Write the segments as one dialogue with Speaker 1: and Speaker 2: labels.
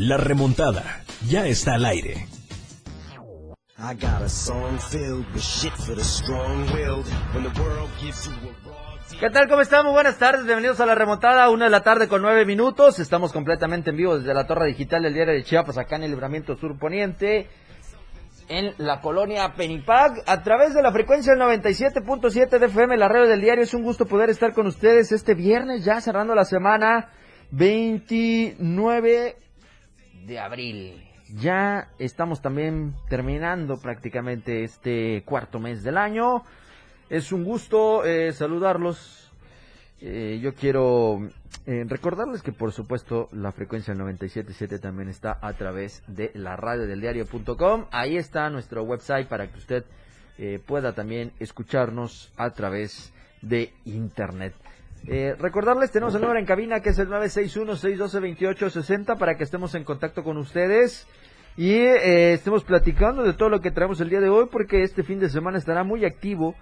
Speaker 1: La remontada ya está al aire.
Speaker 2: ¿Qué tal? ¿Cómo estamos? Buenas tardes, bienvenidos a la remontada, una de la tarde con nueve minutos. Estamos completamente en vivo desde la torre digital del diario de Chiapas, acá en el Libramiento Sur Poniente, en la colonia Penipac, a través de la frecuencia del 97.7 de FM, la radio del diario. Es un gusto poder estar con ustedes este viernes, ya cerrando la semana 29 de abril. Ya estamos también terminando prácticamente este cuarto mes del año. Es un gusto eh, saludarlos. Eh, yo quiero eh, recordarles que por supuesto la frecuencia del 97.7 también está a través de la radio del diario.com. Ahí está nuestro website para que usted pueda también escucharnos a través de internet. Recordarles, tenemos el número en cabina que es el 961-612-2860 para que estemos en contacto con ustedes y eh, estemos platicando de todo lo que traemos el día de hoy porque este fin de semana estará muy activo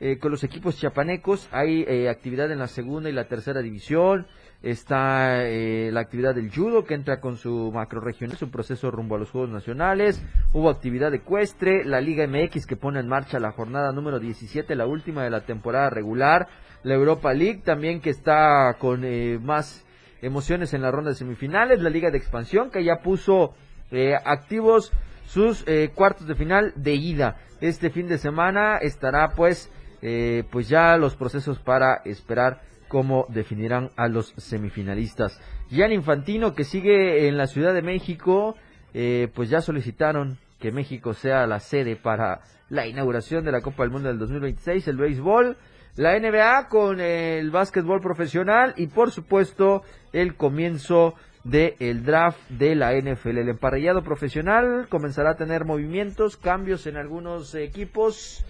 Speaker 2: eh, con los equipos chiapanecos. Hay eh, actividad en la segunda y la tercera división. Está la actividad del judo que entra con su macro regional, su proceso rumbo a los Juegos Nacionales. Hubo actividad ecuestre, la Liga MX que pone en marcha la jornada número 17, la última de la temporada regular. La Europa League también que está con más emociones en la ronda de semifinales. La Liga de Expansión que ya puso eh, activos sus eh, cuartos de final de ida. Este fin de semana estará pues, eh, pues ya los procesos para esperar cómo definirán a los semifinalistas. Gian Infantino que sigue en la Ciudad de México, pues ya solicitaron que México sea la sede para la inauguración de la Copa del Mundo del 2026, el béisbol, la NBA con el básquetbol profesional y por supuesto el comienzo del draft de la NFL. El emparrillado profesional comenzará a tener movimientos, cambios en algunos equipos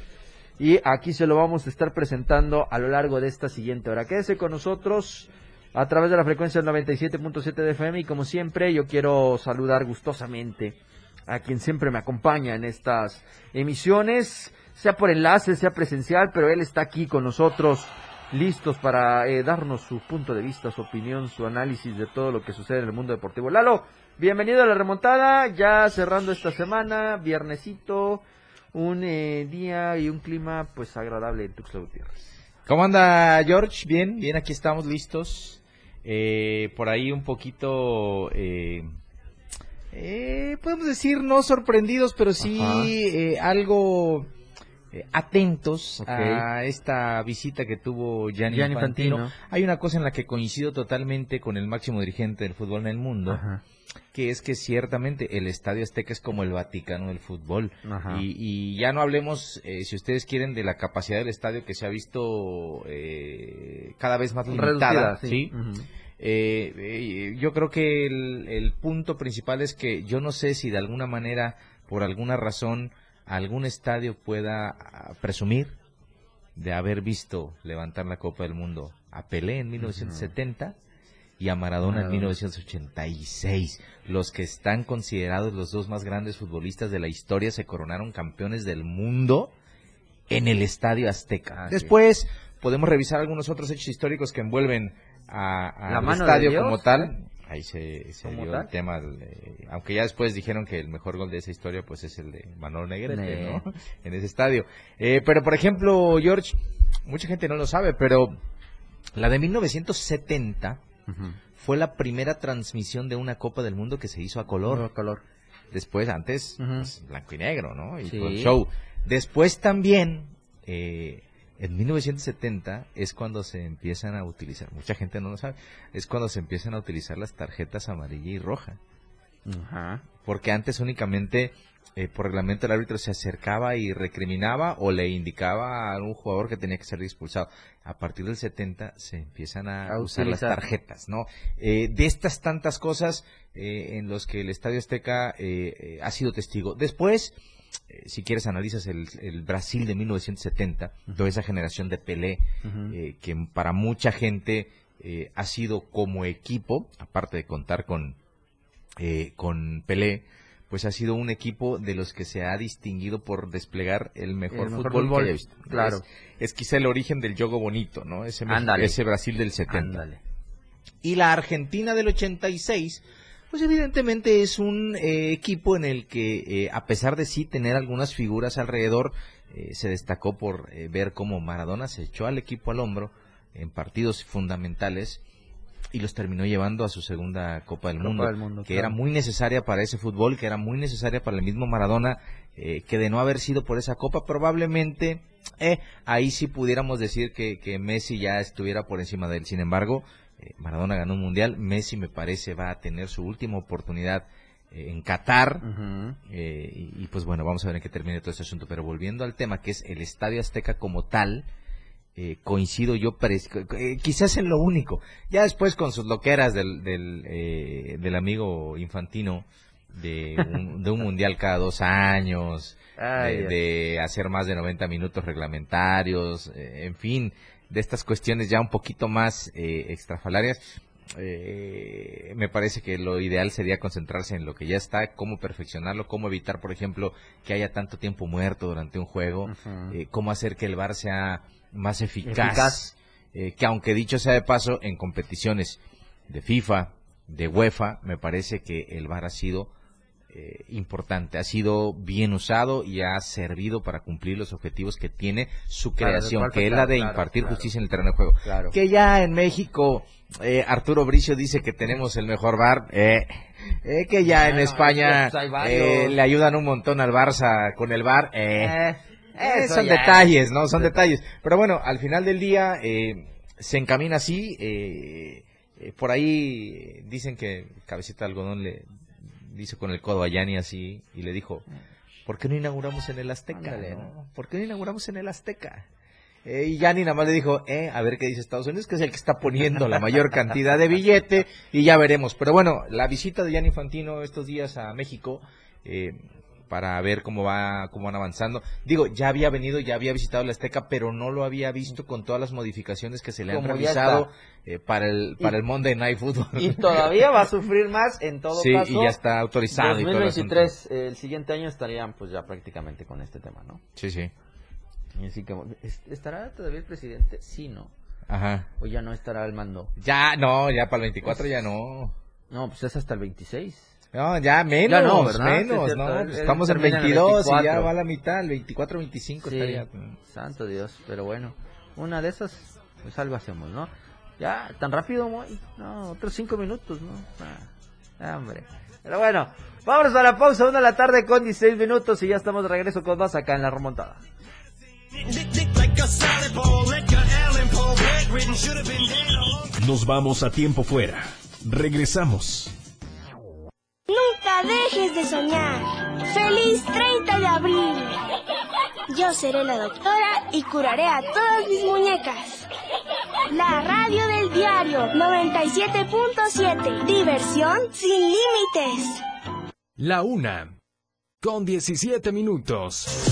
Speaker 2: y aquí se lo vamos a estar presentando a lo largo de esta siguiente hora. Quédese con nosotros a través de la frecuencia del 97.7 de FM y como siempre yo quiero saludar gustosamente a quien siempre me acompaña en estas emisiones, sea por enlace, sea presencial, pero él está aquí con nosotros listos para eh, darnos su punto de vista, su opinión, su análisis de todo lo que sucede en el mundo deportivo. Lalo, bienvenido a la remontada, ya cerrando esta semana, viernesito, un eh, día y un clima pues agradable en Tuxtla Gutiérrez.
Speaker 3: ¿Cómo anda George? Bien, bien, aquí estamos listos. Eh, por ahí un poquito, podemos decir no sorprendidos, pero sí algo eh, atentos a esta visita que tuvo Gianni, Infantino. Hay una cosa en la que coincido totalmente con el máximo dirigente del fútbol en el mundo, que es que ciertamente el Estadio Azteca es como el Vaticano del fútbol. Y, ya no hablemos, eh, si ustedes quieren, de la capacidad del estadio que se ha visto eh, cada vez más limitada. ¿sí? yo creo que el punto principal es que yo no sé si de alguna manera, por alguna razón, algún estadio pueda ah, presumir de haber visto levantar la Copa del Mundo a Pelé en 1970 y a Maradona en 1986. Los que están considerados los dos más grandes futbolistas de la historia se coronaron campeones del mundo en el Estadio Azteca. Después podemos revisar algunos otros hechos históricos que envuelven al estadio como tal ahí se, dio el tema, aunque ya después dijeron que el mejor gol de esa historia pues es el de Manolo Negrete, ¿no? En ese estadio. Eh, pero por ejemplo, George, mucha gente no lo sabe, pero la de 1970 fue la primera transmisión de una Copa del Mundo que se hizo a color. color. Después, antes, pues, blanco y negro, ¿no? Y el show. Después también, eh, en 1970 es cuando se empiezan a utilizar, mucha gente no lo sabe, es cuando se empiezan a utilizar las tarjetas amarilla y roja. Porque antes únicamente eh, por reglamento el árbitro se acercaba y recriminaba o le indicaba a un jugador que tenía que ser expulsado. A partir del 70 se empiezan a, usar las tarjetas, ¿no? Eh, de estas tantas cosas eh, en los que el Estadio Azteca ha sido testigo. Después eh, si quieres analizas el, Brasil de 1970, toda esa generación de Pelé, eh, que para mucha gente eh, ha sido como equipo, aparte de contar con, con Pelé, pues ha sido un equipo de los que se ha distinguido por desplegar el mejor, fútbol, que he visto.
Speaker 2: Claro.
Speaker 3: Es, quizá el origen del yogo bonito, ¿no? Ese, ese Brasil del 70. Y la Argentina del 86 Pues evidentemente es un eh, equipo en el que, eh, a pesar de sí tener algunas figuras alrededor, eh, se destacó por ver cómo Maradona se echó al equipo al hombro en partidos fundamentales y los terminó llevando a su segunda Copa del Mundo, que era muy necesaria para ese fútbol, que era muy necesaria para el mismo Maradona, que de no haber sido por esa Copa probablemente ahí sí pudiéramos decir que, que Messi ya estuviera por encima de él. Sin embargo, eh, Maradona ganó un mundial, Messi me parece va a tener su última oportunidad eh, en Qatar eh, y, pues bueno, vamos a ver en qué termina todo este asunto, pero volviendo al tema que es el Estadio Azteca como tal, coincido yo quizás en lo único, ya después con sus loqueras del, del, amigo infantino de un, de un mundial cada dos años, de, hacer más de 90 minutos reglamentarios, en fin, de estas cuestiones ya un poquito más eh, extrafalarias, eh, me parece que lo ideal sería concentrarse en lo que ya está, cómo perfeccionarlo, cómo evitar, por ejemplo, que haya tanto tiempo muerto durante un juego, eh, cómo hacer que el VAR sea más eficaz, eh, que aunque dicho sea de paso, en competiciones de FIFA, de UEFA, me parece que el VAR ha sido eh, importante, ha sido bien usado y ha servido para cumplir los objetivos que tiene su creación, que es la de impartir justicia en el terreno de juego. Que ya en México eh, Arturo Bricio dice que tenemos el mejor bar, eh, eh que ya en España pues le ayudan un montón al Barça con el bar, son detalles, ¿no? Son detalles. Pero bueno, al final del día se encamina así. por ahí dicen que Cabecita de Algodón le dice con el codo a Yanni así y le dijo, ¿por qué no inauguramos en el Azteca? ¿Por qué no inauguramos en el Azteca? Eh, y Yanni nada más le dijo, eh, a ver qué dice Estados Unidos, que es el que está poniendo la mayor cantidad de billete y ya veremos. Pero bueno, la visita de Yanni Infantino estos días a México, eh, para ver cómo va cómo van avanzando. Digo, ya había venido, ya había visitado la Azteca, pero no lo había visto con todas las modificaciones que se le han realizado eh, para el para el Monday Night Football.
Speaker 2: Y todavía va a sufrir más en todo
Speaker 3: sí,
Speaker 2: caso.
Speaker 3: y ya está autorizado.
Speaker 2: 2023, el, siguiente año estarían pues ya prácticamente con este tema, ¿no?
Speaker 3: Sí, sí.
Speaker 2: así que, ¿estará todavía el presidente? Sí, ¿no?
Speaker 3: Ajá.
Speaker 2: ¿O ya no estará al mando?
Speaker 3: Ya, no, ya para el 24 ya no.
Speaker 2: No, pues es hasta el 26.
Speaker 3: No, ya menos, menos, ¿no? Estamos en 22 y ya va la mitad, el 24, 25 estaría.
Speaker 2: Santo Dios, pero bueno, una de esas, pues algo hacemos, ¿no? Ya, tan rápido, no, otros 5 minutos, ¿no? Ah, hombre. Pero bueno, vámonos a la pausa, una de la tarde con 16 minutos y ya estamos de regreso con más acá en la remontada.
Speaker 1: Nos vamos a tiempo fuera. Regresamos
Speaker 4: dejes de soñar. ¡Feliz 30 de abril! Yo seré la doctora y curaré a todas mis muñecas. La radio del diario 97.7. Diversión sin límites.
Speaker 1: La una. Con 17 minutos.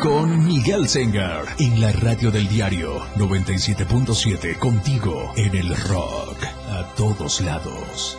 Speaker 5: con Miguel Sengar en la radio del diario 97.7 contigo en el rock a todos lados.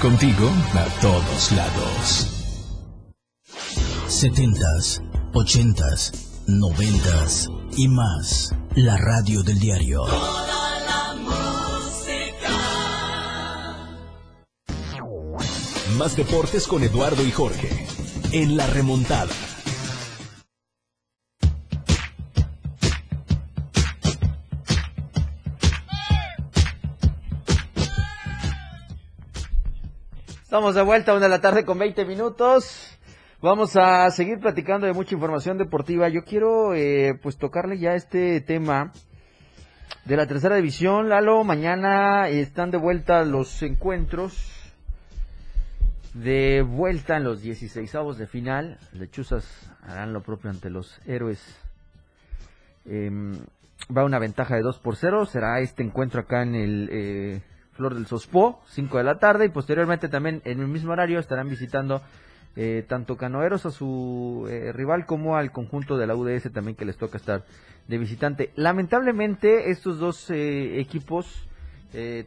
Speaker 5: Contigo a todos lados.
Speaker 6: 70s, 80s, 90s y más. La radio del diario.
Speaker 1: Más deportes con Eduardo y Jorge. En la remontada.
Speaker 2: Estamos de vuelta, una de la tarde con 20 minutos. Vamos a seguir platicando de mucha información deportiva. Yo quiero eh, pues tocarle ya este tema de la tercera división. Lalo, mañana están de vuelta los encuentros. De vuelta en los 16 de final. Lechuzas harán lo propio ante los héroes. Em, va una ventaja de 2 por 0. Será este encuentro acá en el eh, Flor del Sospó, 5 de la tarde, y posteriormente también en el mismo horario estarán visitando eh, tanto Canoeros a su eh, rival como al conjunto de la UDS también que les toca estar de visitante. Lamentablemente estos dos eh, equipos,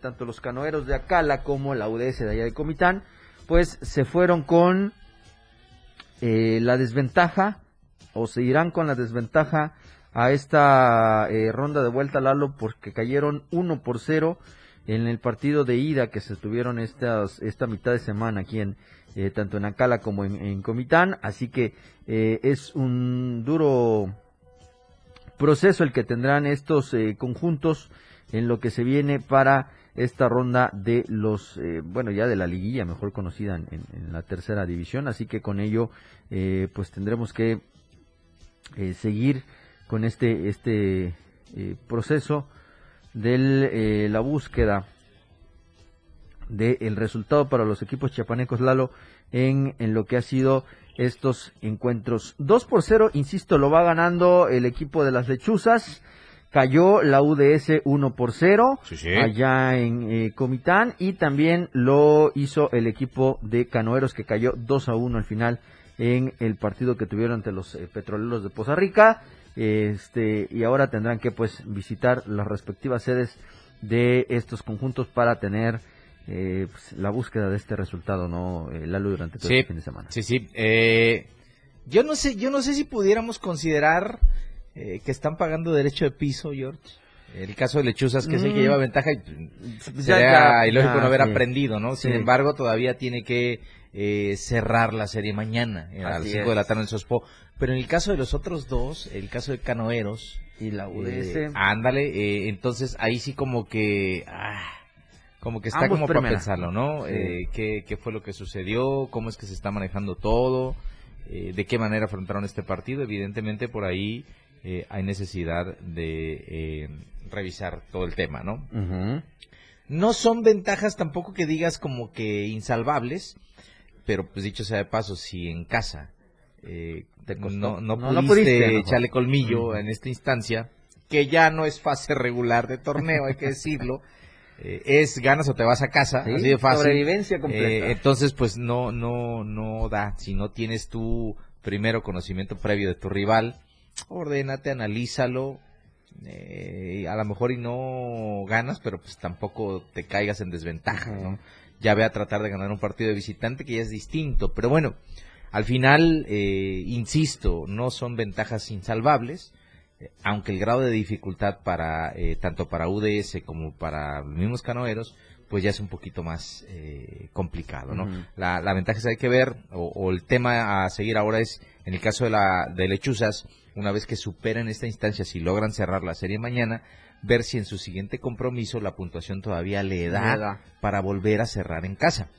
Speaker 2: tanto los Canoeros de Acala como la UDS de allá de Comitán, pues se fueron con la desventaja o se irán con la desventaja a esta ronda de vuelta Lalo porque cayeron 1 por 0 en el partido de ida que se tuvieron estas, esta mitad de semana aquí en eh, tanto en Acala como en, Comitán, así que eh, es un duro proceso el que tendrán estos eh, conjuntos en lo que se viene para esta ronda de los, bueno, ya de la liguilla, mejor conocida en, en, la tercera división, así que con ello, pues tendremos que seguir con este, este proceso de eh, la búsqueda del resultado para los equipos chiapanecos Lalo en, en lo que ha sido estos encuentros. 2 por 0, insisto, lo va ganando el equipo de las lechuzas. Cayó la UDS 1 por 0 allá en eh, Comitán y también lo hizo el equipo de Canoeros que cayó 2 a 1 al final en el partido que tuvieron ante los eh, petroleros de Poza Rica este y ahora tendrán que pues visitar las respectivas sedes de estos conjuntos para tener eh, pues, la búsqueda de este resultado no eh, Lalo durante todo el fin de semana
Speaker 3: sí sí. Eh, yo no sé yo no sé si pudiéramos considerar que están pagando derecho de piso George. El caso de Lechuzas, que es el que mm. lleva ventaja, y sería ilógico no haber aprendido, ¿no? Sin embargo, todavía tiene que cerrar la serie mañana, a las 5 de la tarde en Sospo. Pero en el caso de los otros dos, el caso de Canoeros
Speaker 2: y la UDS,
Speaker 3: eh, ándale, eh, entonces ahí sí como que ah, como que está como para pensarlo, ¿no? Eh, ¿qué, ¿qué, fue lo que sucedió? ¿Cómo es que se está manejando todo? ¿De qué manera afrontaron este partido? Evidentemente por ahí hay necesidad de revisar todo el tema, ¿no? No son ventajas tampoco que digas como que insalvables, pero pues dicho sea de paso, si en casa eh, no, no, pudiste, echarle colmillo en esta instancia, que ya no es fase regular de torneo, hay que decirlo. Eh, es ganas o te vas a casa, así de fácil.
Speaker 2: Sobrevivencia completa.
Speaker 3: Eh, entonces, pues no, no, no da. Si no tienes tu primero conocimiento previo de tu rival, ordénate, analízalo. Eh, a lo mejor y no ganas, pero pues tampoco te caigas en desventaja, ¿no? Ya ve a tratar de ganar un partido de visitante que ya es distinto. Pero bueno, al final, eh, insisto, no son ventajas insalvables, eh, aunque el grado de dificultad para eh, tanto para UDS como para los mismos canoeros, pues ya es un poquito más complicado, ¿no? la, ventaja es hay que ver, o, el tema a seguir ahora es, en el caso de, la, de Lechuzas, una vez que superan esta instancia, si logran cerrar la serie mañana, ver si en su siguiente compromiso la puntuación todavía le da. para volver a cerrar en casa.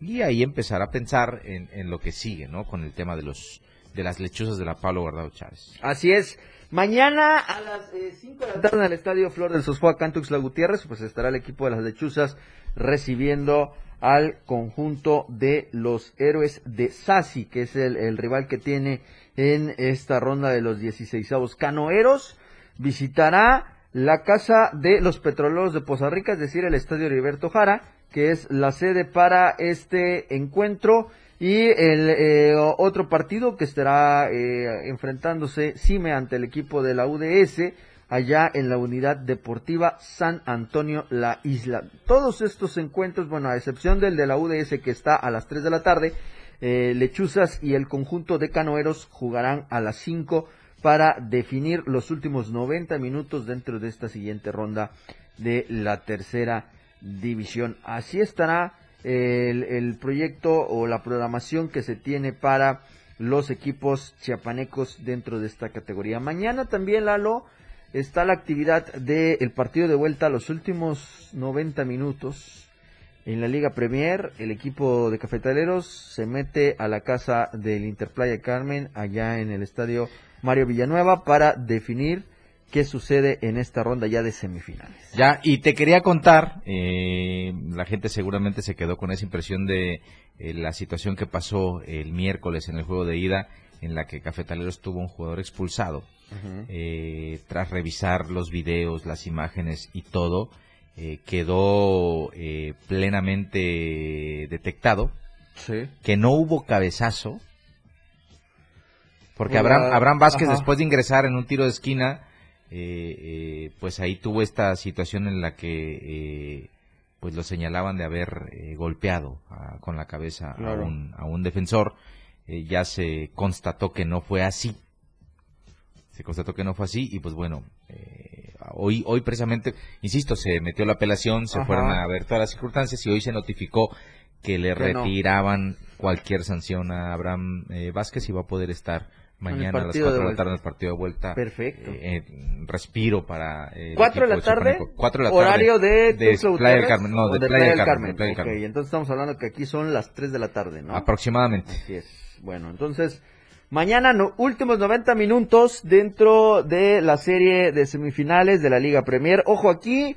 Speaker 3: Y ahí empezar a pensar en, lo que sigue, ¿no? Con el tema de los de las lechuzas de la Pablo Guardado Chávez.
Speaker 2: Así es. Mañana a las 5 eh, de la tarde en el Estadio Flor del Sosfua Cantux La Gutiérrez, pues estará el equipo de las lechuzas recibiendo al conjunto de los héroes de Sasi, que es el, el rival que tiene en esta ronda de los 16 Canoeros visitará la casa de los petroleros de Poza Rica, es decir, el estadio Heriberto Jara, que es la sede para este encuentro. Y el eh, otro partido que estará eh, enfrentándose CIME ante el equipo de la UDS allá en la unidad deportiva San Antonio La Isla. Todos estos encuentros, bueno, a excepción del de la UDS que está a las 3 de la tarde, eh, Lechuzas y el conjunto de canoeros jugarán a las 5 para definir los últimos 90 minutos dentro de esta siguiente ronda de la tercera división. Así estará el, proyecto o la programación que se tiene para los equipos chiapanecos dentro de esta categoría. Mañana también, Lalo, está la actividad del partido de vuelta los últimos 90 minutos. En la Liga Premier, el equipo de cafetaleros se mete a la casa del Interplaya Carmen, allá en el estadio Mario Villanueva, para definir qué sucede en esta ronda ya de semifinales.
Speaker 3: Ya, y te quería contar, eh, la gente seguramente se quedó con esa impresión de eh, la situación que pasó el miércoles en el juego de ida, en la que Cafetaleros tuvo un jugador expulsado. Eh, tras revisar los videos, las imágenes y todo, eh, quedó eh, plenamente detectado que no hubo cabezazo, porque Abraham, Abraham Vázquez después de ingresar en un tiro de esquina, pues ahí tuvo esta situación en la que pues lo señalaban de haber golpeado con la cabeza a, un, a un defensor. ya se constató que no fue así. Se constató que no fue así y pues bueno, eh, hoy, hoy precisamente, insisto, se metió la apelación, se fueron a ver todas las circunstancias y hoy se notificó que le retiraban cualquier sanción a Abraham eh, Vázquez y va a poder estar mañana a las 4 de la tarde en el partido de vuelta.
Speaker 2: Perfecto.
Speaker 3: Eh, respiro para.
Speaker 2: Eh, ¿4 de la tarde?
Speaker 3: 4 de la
Speaker 2: tarde. Horario de,
Speaker 3: de Playa del Carmen. No, de, Playa, del Carmen.
Speaker 2: Ok, entonces estamos hablando que aquí son las 3 de la tarde, ¿no?
Speaker 3: Aproximadamente.
Speaker 2: Así es. Bueno, entonces Mañana, no, últimos 90 minutos dentro de la serie de semifinales de la Liga Premier. Ojo aquí,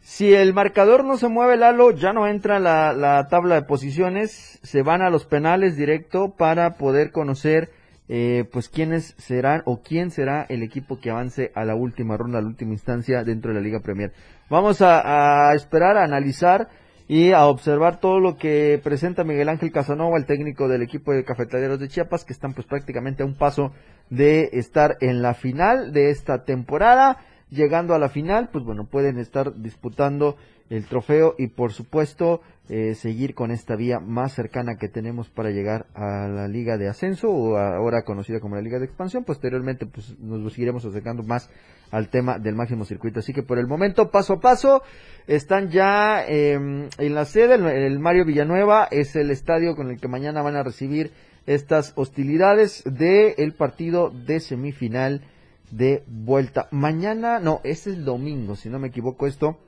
Speaker 2: si el marcador no se mueve, Lalo, ya no entra la, la tabla de posiciones, se van a los penales directo para poder conocer eh, pues quiénes serán o quién será el equipo que avance a la última ronda, a la última instancia dentro de la Liga Premier. Vamos a, esperar, a analizar y a observar todo lo que presenta Miguel Ángel Casanova, el técnico del equipo de cafetaleros de Chiapas, que están pues prácticamente a un paso de estar en la final de esta temporada. Llegando a la final, pues bueno, pueden estar disputando el trofeo y por supuesto eh, seguir con esta vía más cercana que tenemos para llegar a la liga de ascenso o ahora conocida como la liga de expansión. Posteriormente pues nos seguiremos acercando más al tema del máximo circuito. Así que por el momento paso a paso están ya em, en la sede el, Mario Villanueva es el estadio con el que mañana van a recibir estas hostilidades del el partido de semifinal de vuelta. Mañana no es el domingo si no me equivoco esto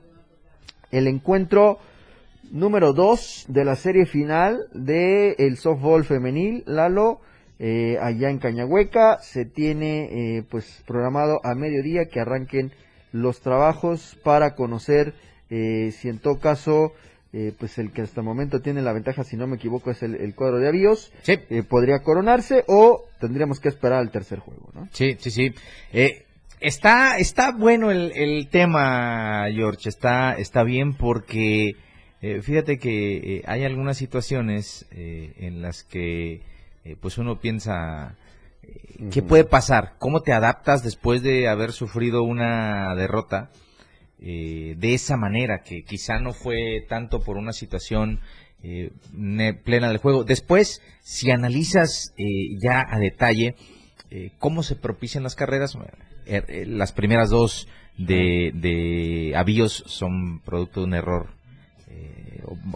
Speaker 2: el encuentro número 2 de la serie final de el softball femenil, Lalo, eh, allá en Cañahueca. Se tiene eh, pues programado a mediodía que arranquen los trabajos para conocer eh, si en todo caso pues el que hasta el momento tiene la ventaja, si no me equivoco, es el, cuadro de avíos. podría coronarse o tendríamos que esperar al tercer juego, ¿no?
Speaker 3: Sí, sí, sí. Está, está bueno el, el tema, George. Está, está bien porque eh, fíjate que eh, hay algunas situaciones eh, en las que pues uno piensa qué puede pasar, cómo te adaptas después de haber sufrido una derrota de esa manera que quizá no fue tanto por una situación plena del juego. Después, si analizas ya a detalle cómo se propician las carreras, las primeras dos de, de avíos son producto de un error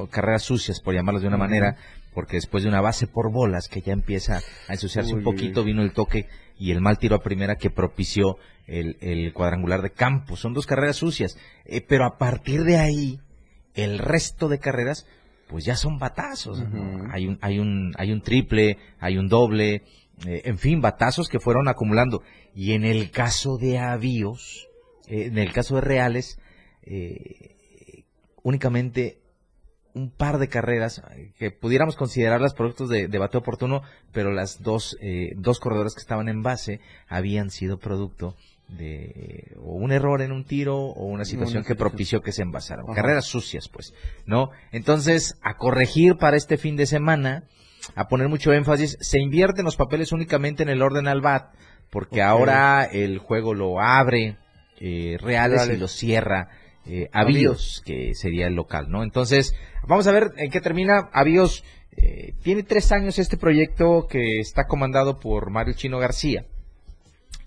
Speaker 3: carreras sucias, por llamarlas de una manera, porque después de una base por bolas que ya empieza a ensuciarse un poquito, vino el toque y el mal tiro a primera que propició el, cuadrangular de campo. Son dos carreras sucias, eh, pero a partir de ahí, el resto de carreras, pues ya son batazos. Hay, un, hay, un, hay un triple, hay un doble, eh, en fin, batazos que fueron acumulando. Y en el caso de avíos, eh, en el caso de Reales, únicamente un par de carreras eh, que pudiéramos considerarlas productos de, de bateo oportuno, pero las dos, eh, dos corredores que estaban en base habían sido producto de o un error en un tiro o una situación que propició que se envasaran. Carreras sucias, pues, ¿no? Entonces, a corregir para este fin de semana, a poner mucho énfasis, se invierten los papeles únicamente en el orden al bat, porque ahora el juego lo abre eh, Reales, y lo cierra eh, Avíos, que sería el local, ¿no? Entonces, vamos a ver en qué termina. Avíos eh, tiene tres años este proyecto que está comandado por Mario Chino García.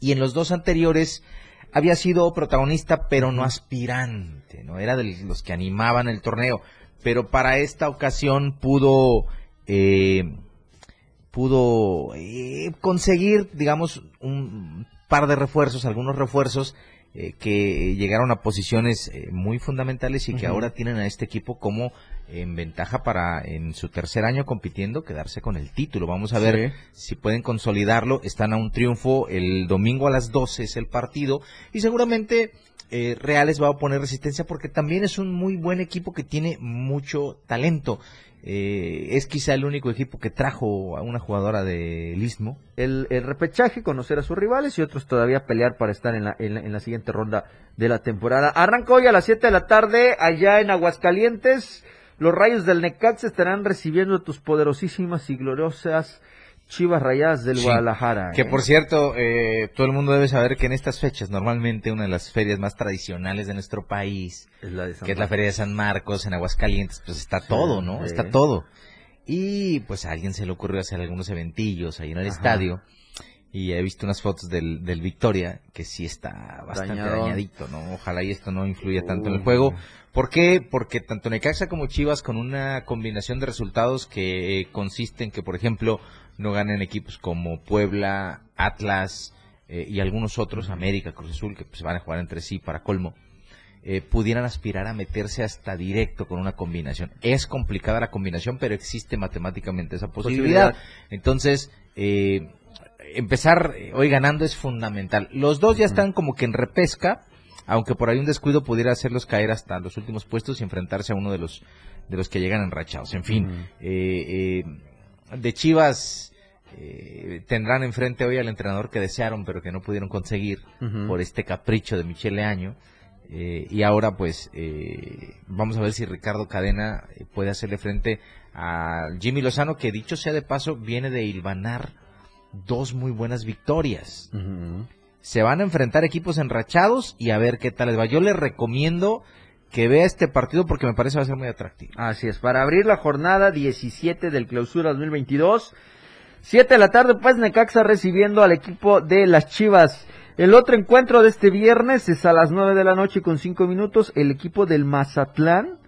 Speaker 3: Y en los dos anteriores había sido protagonista, pero no aspirante, ¿no? Era de los que animaban el torneo. Pero para esta ocasión pudo, eh, pudo eh, conseguir, digamos, un par de refuerzos, algunos refuerzos eh, que llegaron a posiciones eh, muy fundamentales y que ahora tienen a este equipo como en ventaja para en su tercer año compitiendo quedarse con el título. Vamos a ver si pueden consolidarlo. Están a un triunfo. El domingo a las 12 es el partido y seguramente eh, Reales va a poner resistencia porque también es un muy buen equipo que tiene mucho talento. Eh, es quizá el único equipo que trajo a una jugadora del Istmo.
Speaker 2: El, el, repechaje, conocer a sus rivales y otros todavía pelear para estar en la, en la, en la siguiente ronda de la temporada. Arranca hoy a las 7 de la tarde allá en Aguascalientes. Los rayos del Necaxa estarán recibiendo tus poderosísimas y gloriosas Chivas Rayadas del
Speaker 3: Sí,
Speaker 2: Guadalajara.
Speaker 3: Que
Speaker 2: ¿eh?
Speaker 3: por cierto, eh, todo el mundo debe saber que en estas fechas, normalmente una de las ferias más tradicionales de nuestro país,
Speaker 2: es la de San
Speaker 3: que es la. Feria de San Marcos en Aguascalientes, pues está todo, ¿no? Está todo. Y pues a alguien se le ocurrió hacer algunos eventillos ahí en el
Speaker 2: Ajá.
Speaker 3: estadio. Y he visto unas fotos del, del Victoria, que sí está bastante
Speaker 2: Dañado.
Speaker 3: dañadito, ¿no? Ojalá y esto no influya tanto en el juego. ¿Por qué? Porque tanto Necaxa como Chivas con una combinación de resultados que eh, consiste en que, por ejemplo, no ganen equipos como Puebla, Atlas eh, y algunos otros, América, Cruz Azul, que pues van a jugar entre sí para colmo, eh, pudieran aspirar a meterse hasta directo con una combinación. Es complicada la combinación, pero existe matemáticamente esa posibilidad.
Speaker 2: Posibilidad.
Speaker 3: Entonces, eh, empezar eh, hoy ganando es fundamental. Los dos ya están como que en repesca, aunque por ahí un descuido pudiera hacerlos caer hasta los últimos puestos y enfrentarse a uno de los de los que llegan enrachados. En fin, eh, eh, de Chivas eh, tendrán enfrente hoy al entrenador que desearon pero que no pudieron conseguir por este capricho de Michele Año. Eh, y ahora pues eh, vamos a ver si Ricardo Cadena puede hacerle frente a Jimmy Lozano que dicho sea de paso viene de hilvanar dos muy buenas victorias. Se van a enfrentar equipos enrachados y a ver qué tal les va. Yo les recomiendo que vea este partido porque me parece va a ser muy atractivo.
Speaker 2: Así es, para abrir la jornada 17 del clausura 2022. 7 de la tarde, pues Necaxa recibiendo al equipo de las Chivas. El otro encuentro de este viernes es a las 9 de la noche con 5 minutos. El equipo del Mazatlán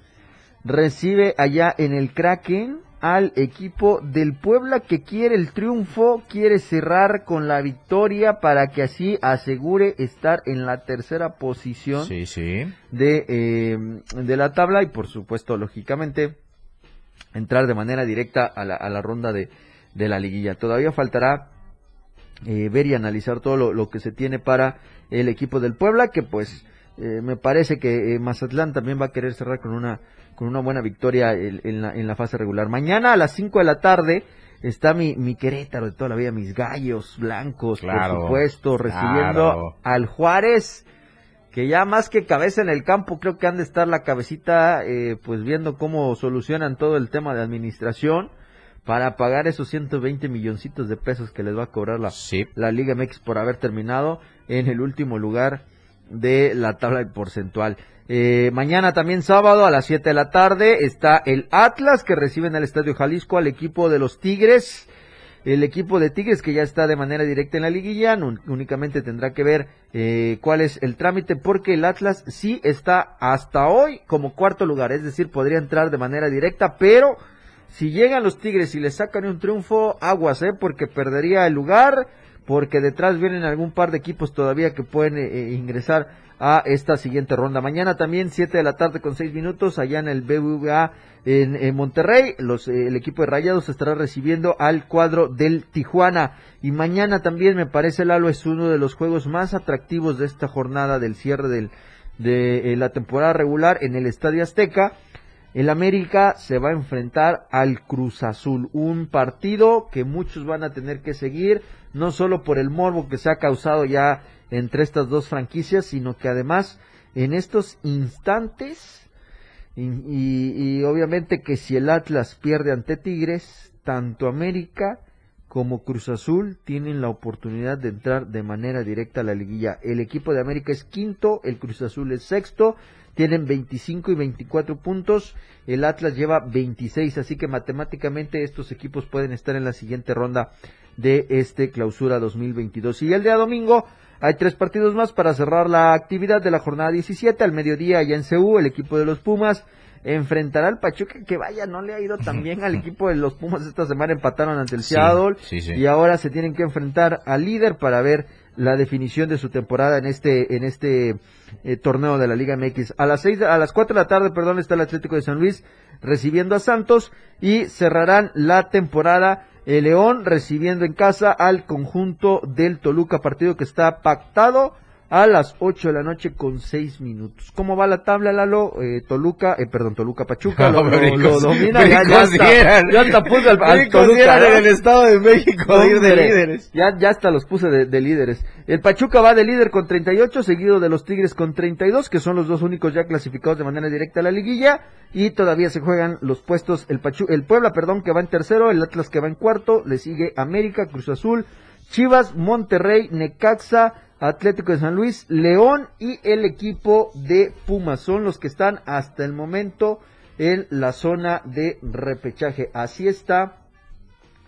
Speaker 2: recibe allá en el Kraken al equipo del Puebla que quiere el triunfo, quiere cerrar con la victoria para que así asegure estar en la tercera posición
Speaker 3: Sí, sí.
Speaker 2: de, eh, de la tabla y por supuesto, lógicamente, entrar de manera directa a la, a la ronda de, de la liguilla. Todavía faltará eh, ver y analizar todo lo, lo que se tiene para el equipo del Puebla, que pues eh, me parece que eh, Mazatlán también va a querer cerrar con una, con una buena victoria en, en la, en la fase regular. Mañana a las 5 de la tarde está mi, mi Querétaro de toda la vida, mis gallos blancos,
Speaker 3: Claro,
Speaker 2: por supuesto, recibiendo
Speaker 3: claro.
Speaker 2: al Juárez que ya más que cabeza en el campo, creo que han de estar la cabecita, eh, pues viendo cómo solucionan todo el tema de administración para pagar esos 120 milloncitos de pesos que les va a cobrar la,
Speaker 3: Sí.
Speaker 2: la Liga MX por haber terminado en el último lugar de la tabla porcentual. Eh, mañana también sábado a las 7 de la tarde está el Atlas que recibe en el Estadio Jalisco al equipo de los Tigres. El equipo de Tigres que ya está de manera directa en la liguilla, únicamente tendrá que ver eh, cuál es el trámite porque el Atlas sí está hasta hoy como cuarto lugar, es decir, podría entrar de manera directa, pero si llegan los Tigres y le sacan un triunfo, aguas, ¿eh? porque perdería el lugar, porque detrás vienen algún par de equipos todavía que pueden eh, eh, ingresar a esta siguiente ronda. Mañana también 7 de la tarde con 6 minutos allá en el BBVA en, en Monterrey. Los, eh, el equipo de Rayados estará recibiendo al cuadro del Tijuana. Y mañana también me parece Lalo es uno de los juegos más atractivos de esta jornada del cierre del, de eh, la temporada regular en el Estadio Azteca. el América se va a enfrentar al Cruz Azul, un partido que muchos van a tener que seguir, no solo por el morbo que se ha causado ya entre estas dos franquicias, sino que además en estos instantes, y, obviamente que si el Atlas pierde ante Tigres, tanto América como Cruz Azul tienen la oportunidad de entrar de manera directa a la liguilla. El equipo de América es quinto, el Cruz Azul es sexto, tienen 25 y 24 puntos, el Atlas lleva 26, así que matemáticamente estos equipos pueden estar en la siguiente ronda de este clausura 2022. Y el día domingo hay tres partidos más para cerrar la actividad de la jornada 17. Al mediodía, allá en Ceú, el equipo de los Pumas enfrentará al Pachuca, que vaya, no le ha ido tan bien al equipo de los Pumas esta semana, empataron ante el Seattle y ahora se tienen que enfrentar al líder para ver la definición de su temporada en este en este eh, torneo de la Liga MX. A las seis, a las cuatro de la tarde, perdón, está el Atlético de San Luis recibiendo a Santos y cerrarán la temporada el León recibiendo en casa al conjunto del Toluca, partido que está pactado a las 8 de la noche con 6 minutos. ¿Cómo va la tabla, Lalo? Eh, Toluca, eh, perdón, Toluca Pachuca, lo, domina, ya, ya, está, ya hasta puso al, al Toluca.
Speaker 3: en el Estado de México de ir de líderes.
Speaker 2: Ya, ya hasta los puse de, de, líderes. El Pachuca va de líder con 38, seguido de los Tigres con 32, que son los dos únicos ya clasificados de manera directa a la liguilla, y todavía se juegan los puestos, el Pachu, el Puebla, perdón, que va en tercero, el Atlas que va en cuarto, le sigue América, Cruz Azul, Chivas, Monterrey, Necaxa, Atlético de San Luis, León y el equipo de Pumas. Son los que están hasta el momento en la zona de repechaje. Así está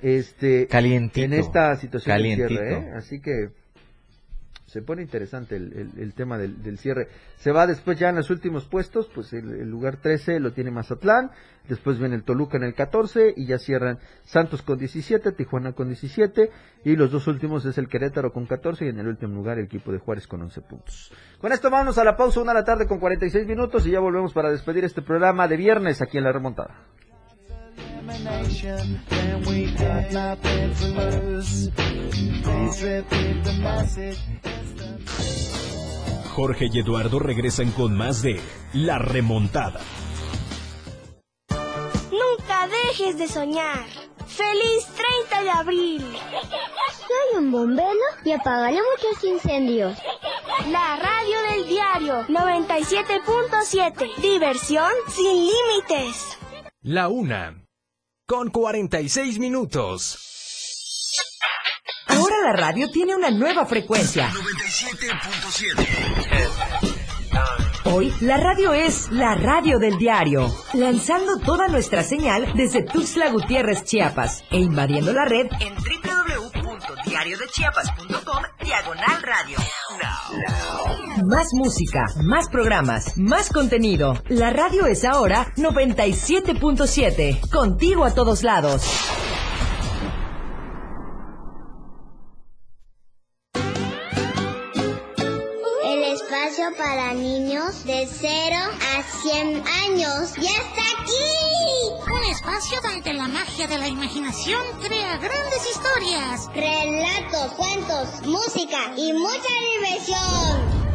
Speaker 2: este
Speaker 3: Calientito.
Speaker 2: en esta situación de cierre, ¿eh? así que se pone interesante el, el, tema del, del, cierre. Se va después ya en los últimos puestos, pues el, lugar 13 lo tiene Mazatlán, después viene el Toluca en el 14 y ya cierran Santos con 17, Tijuana con 17 y los dos últimos es el Querétaro con 14 y en el último lugar el equipo de Juárez con 11 puntos. Con esto vamos a la pausa, una de la tarde con 46 minutos y ya volvemos para despedir este programa de viernes aquí en La Remontada.
Speaker 1: Jorge y Eduardo regresan con más de La Remontada.
Speaker 4: Nunca dejes de soñar. ¡Feliz 30 de abril!
Speaker 7: Soy un bombero y apagaré muchos incendios.
Speaker 4: La radio del diario 97.7. Diversión sin límites.
Speaker 1: La una. Con 46 minutos.
Speaker 8: Ahora la radio tiene una nueva frecuencia.
Speaker 5: 97.7.
Speaker 8: Hoy la radio es la radio del diario, lanzando toda nuestra señal desde Tuxtla Gutiérrez, Chiapas, e invadiendo la red en www.diariodechiapas.com diagonal radio. Más música, más programas, más contenido. La radio es ahora 97.7, contigo a todos lados.
Speaker 7: para niños de 0 a 100 años. ¡Ya está aquí!
Speaker 9: Un espacio donde la magia de la imaginación crea grandes historias.
Speaker 7: Relatos, cuentos, música y mucha diversión.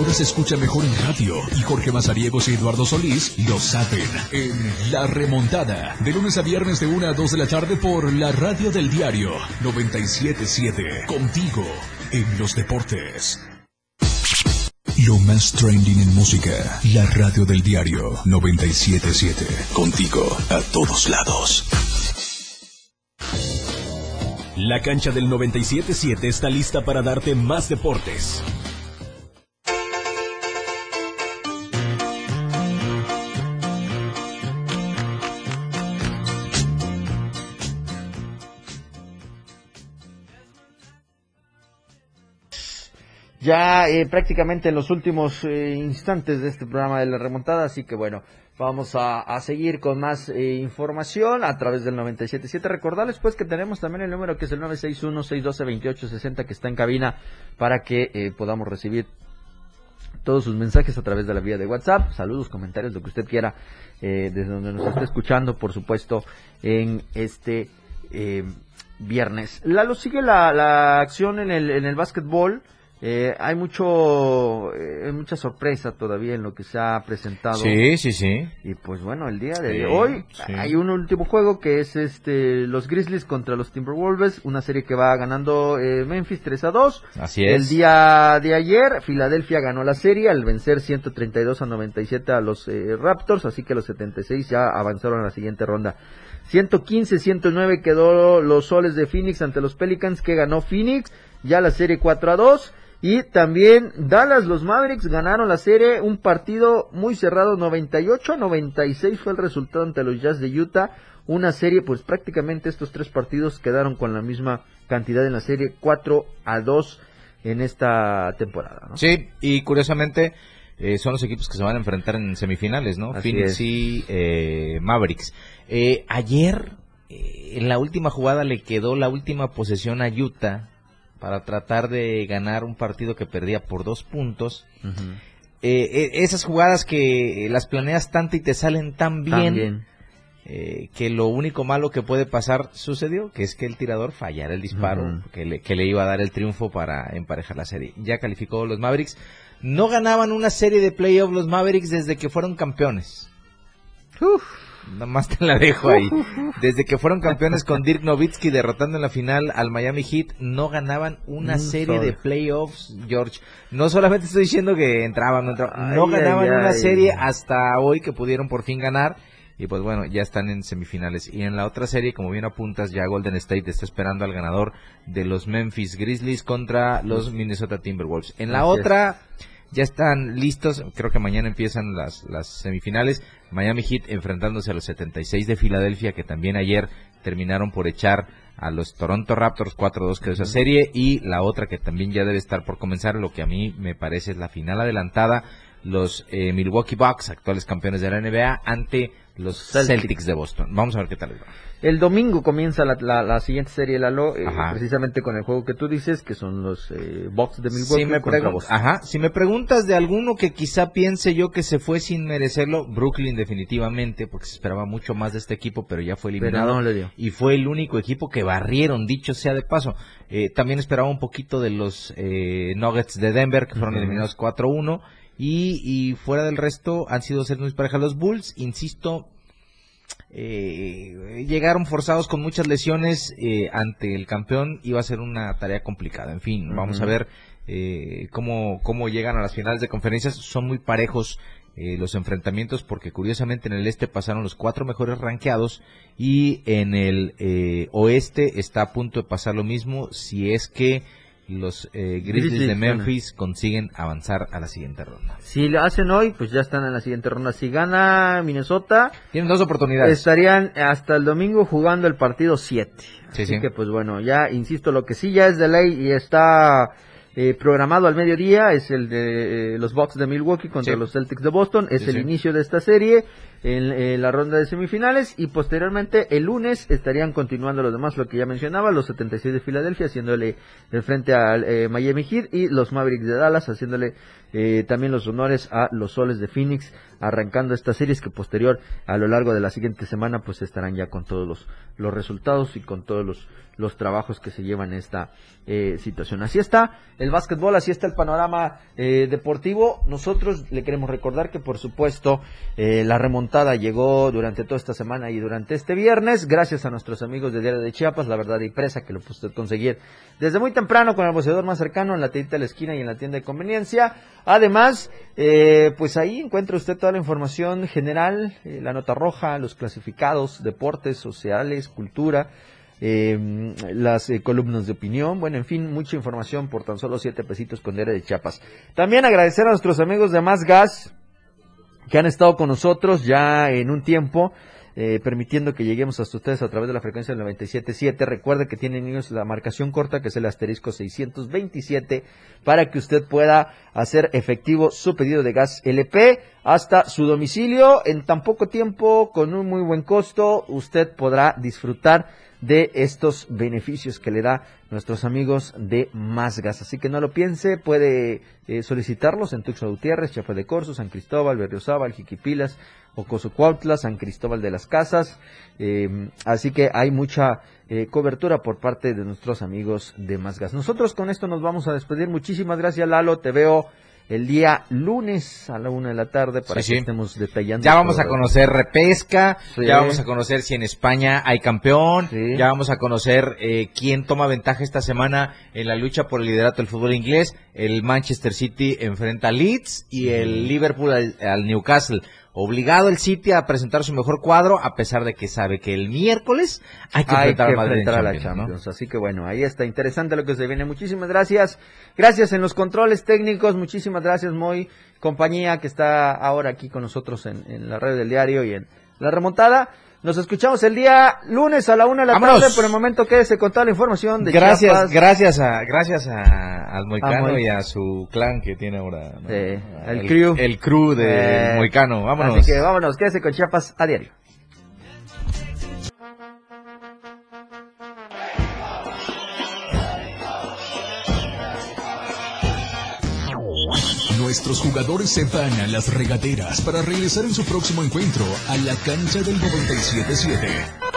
Speaker 5: Ahora se escucha mejor en radio y Jorge Mazariegos y Eduardo Solís lo saben en La Remontada, de lunes a viernes de 1 a 2 de la tarde por la radio del diario 977, contigo en los deportes. Lo más trending en música. La radio del diario 977. Contigo a todos lados.
Speaker 1: La cancha del 977 está lista para darte más deportes.
Speaker 2: Ya eh, prácticamente en los últimos eh, instantes de este programa de la remontada, así que bueno, vamos a, seguir con más eh, información a través del 977. Recordarles pues que tenemos también el número que es el 961-612-2860 que está en cabina para que podamos recibir todos sus mensajes a través de la vía de WhatsApp, saludos, comentarios, lo que usted quiera, desde donde nos esté escuchando, por supuesto, en este viernes. Lalo, sigue la, la acción en el, en el básquetbol. Eh, hay mucho, eh, mucha sorpresa todavía en lo que se ha presentado.
Speaker 3: Sí, sí, sí.
Speaker 2: Y pues bueno, el día de hoy hay un último juego que es este los Grizzlies contra los Timberwolves, una serie que va ganando eh, Memphis 3 a 2.
Speaker 3: Así es.
Speaker 2: El día de ayer Filadelfia ganó la serie al vencer 132 a 97 a los eh, Raptors, así que los 76 ya avanzaron a la siguiente ronda. 115-109 quedó los soles de Phoenix ante los Pelicans que ganó Phoenix, ya la serie 4 a 2. Y también Dallas, los Mavericks ganaron la serie, un partido muy cerrado, 98 a 96 fue el resultado ante los Jazz de Utah. Una serie, pues prácticamente estos tres partidos quedaron con la misma cantidad en la serie, 4 a 2 en esta temporada. ¿no?
Speaker 3: Sí, y curiosamente eh, son los equipos que se van a enfrentar en semifinales, ¿no? Phoenix y eh, Mavericks. Eh, ayer, en la última jugada le quedó la última posesión a Utah para tratar de ganar un partido que perdía por dos puntos. Eh, eh, esas jugadas que las planeas tanto y te salen tan bien, eh, que lo único malo que puede pasar sucedió, que es que el tirador fallara el disparo que, le, que le iba a dar el triunfo para emparejar la serie. Ya calificó los Mavericks. No ganaban una serie de playoffs los Mavericks desde que fueron campeones. Uf. Nada más te la dejo ahí. Desde que fueron campeones con Dirk Nowitzki derrotando en la final al Miami Heat, no ganaban una serie de playoffs, George. No solamente estoy diciendo que entraban, no entraban, no ganaban una serie hasta hoy que pudieron por fin ganar. Y pues bueno, ya están en semifinales. Y en la otra serie, como bien apuntas, ya Golden State está esperando al ganador de los Memphis Grizzlies contra los Minnesota Timberwolves. En la otra ya están listos, creo que mañana empiezan las, las semifinales, Miami Heat enfrentándose a los 76 de Filadelfia, que también ayer terminaron por echar a los Toronto Raptors 4-2 que es esa serie, y la otra que también ya debe estar por comenzar, lo que a mí me parece es la final adelantada, los eh, Milwaukee Bucks, actuales campeones de la NBA, ante los Celtics, de Boston. Vamos a ver qué tal les va.
Speaker 2: El domingo comienza la, la, siguiente serie, Lalo, eh, precisamente con el juego que tú dices, que son los eh, Bucks de Milwaukee
Speaker 3: si me contra Ajá, si me preguntas de alguno que quizá piense yo que se fue sin merecerlo, Brooklyn definitivamente, porque se esperaba mucho más de este equipo, pero ya fue eliminado. Y fue el único equipo que barrieron, dicho sea de paso. Eh, también esperaba un poquito de los eh, Nuggets de Denver, que fueron eliminados 4-1. Y, y, fuera del resto han sido ser muy parejas los Bulls, insisto, eh, llegaron forzados con muchas lesiones eh, ante el campeón, iba a ser una tarea complicada. En fin, vamos a ver eh, cómo, cómo llegan a las finales de conferencias. Son muy parejos eh, los enfrentamientos porque curiosamente en el este pasaron los cuatro mejores rankeados y en el eh, oeste está a punto de pasar lo mismo si es que los eh, Grizzlies de Memphis consiguen avanzar a la siguiente ronda.
Speaker 2: Si lo hacen hoy, pues ya están en la siguiente ronda. Si gana Minnesota,
Speaker 3: tienen dos oportunidades.
Speaker 2: Estarían hasta el domingo jugando el partido 7. Así que pues bueno, ya insisto, lo que sí ya es de ley y está eh, programado al mediodía es el de eh, los Bucks de Milwaukee contra los Celtics de Boston. Es el inicio de esta serie en, la ronda de semifinales y posteriormente el lunes estarían continuando los demás, lo que ya mencionaba, los 76 de Filadelfia haciéndole de frente al eh, Miami Heat y los Mavericks de Dallas haciéndole también los honores a los Soles de Phoenix arrancando estas series que posterior a lo largo de la siguiente semana pues estarán ya con todos los, los resultados y con todos los, los trabajos que se llevan en esta eh, situación. Así está el básquetbol, así está el panorama eh, deportivo. Nosotros le queremos recordar que por supuesto eh, la remontada remontada llegó durante toda esta semana y durante este viernes, gracias a nuestros amigos de Diario de Chiapas, la verdad y presa que lo pudo usted conseguir desde muy temprano con el boceador más cercano en la tienda de la esquina y en la tienda de conveniencia. Además, eh, pues ahí encuentra usted toda la información general, eh, la nota roja, los clasificados, deportes, sociales, cultura, eh, las eh, columnas de opinión, bueno, en fin, mucha información por tan solo siete pesitos con Diario de Chiapas. También agradecer a nuestros amigos de Más Gas que han estado con nosotros ya en un tiempo. Eh, permitiendo que lleguemos hasta ustedes a través de la frecuencia del 97.7. Recuerde que tienen niños la marcación corta, que es el asterisco 627, para que usted pueda hacer efectivo su pedido de gas LP hasta su domicilio en tan poco tiempo, con un muy buen costo. Usted podrá disfrutar de estos beneficios que le da nuestros amigos de Más Gas. Así que no lo piense, puede eh, solicitarlos en Tuxtla Gutiérrez, Chafa de Corzo, San Cristóbal, Berriozábal, Jiquipilas, Ocoso Cuautla, San Cristóbal de las Casas. Eh, así que hay mucha eh, cobertura por parte de nuestros amigos de Más Gas. Nosotros con esto nos vamos a despedir. Muchísimas gracias, Lalo. Te veo el día lunes a la una de la tarde para que estemos detallando.
Speaker 3: Ya vamos a conocer repesca,
Speaker 2: Sí.
Speaker 3: ya vamos a conocer si en España hay campeón, ya vamos a conocer eh, quién toma ventaja esta semana en la lucha por el liderato del fútbol inglés. El Manchester City enfrenta al Leeds y el Liverpool al, al Newcastle. Obligado el City a presentar su mejor cuadro a pesar de que sabe que el miércoles hay que
Speaker 2: Hay
Speaker 3: enfrentar
Speaker 2: que
Speaker 3: al Madrid en
Speaker 2: enfrentar a la
Speaker 3: Champions, ¿no?
Speaker 2: Champions. Así que bueno, ahí está interesante lo que se viene. Muchísimas gracias. Gracias en los controles técnicos. Muchísimas gracias, Moy, compañía que está ahora aquí con nosotros en, en la red del diario y en la remontada. Nos escuchamos el día lunes a la una de la
Speaker 3: ¡Vámonos!
Speaker 2: tarde. Por el momento quédese con toda la información de
Speaker 3: Gracias,
Speaker 2: Chiapas.
Speaker 3: gracias a, gracias a, al Moicano y a su clan que tiene ahora. ¿no?
Speaker 2: Sí, el
Speaker 3: el
Speaker 2: crew.
Speaker 3: El crew de
Speaker 2: Eh,
Speaker 3: Moicano. Vámonos.
Speaker 2: Así que vámonos, quédese con Chiapas a diario.
Speaker 5: Nuestros jugadores se van a las regaderas para regresar en su próximo encuentro a la cancha del 97.7.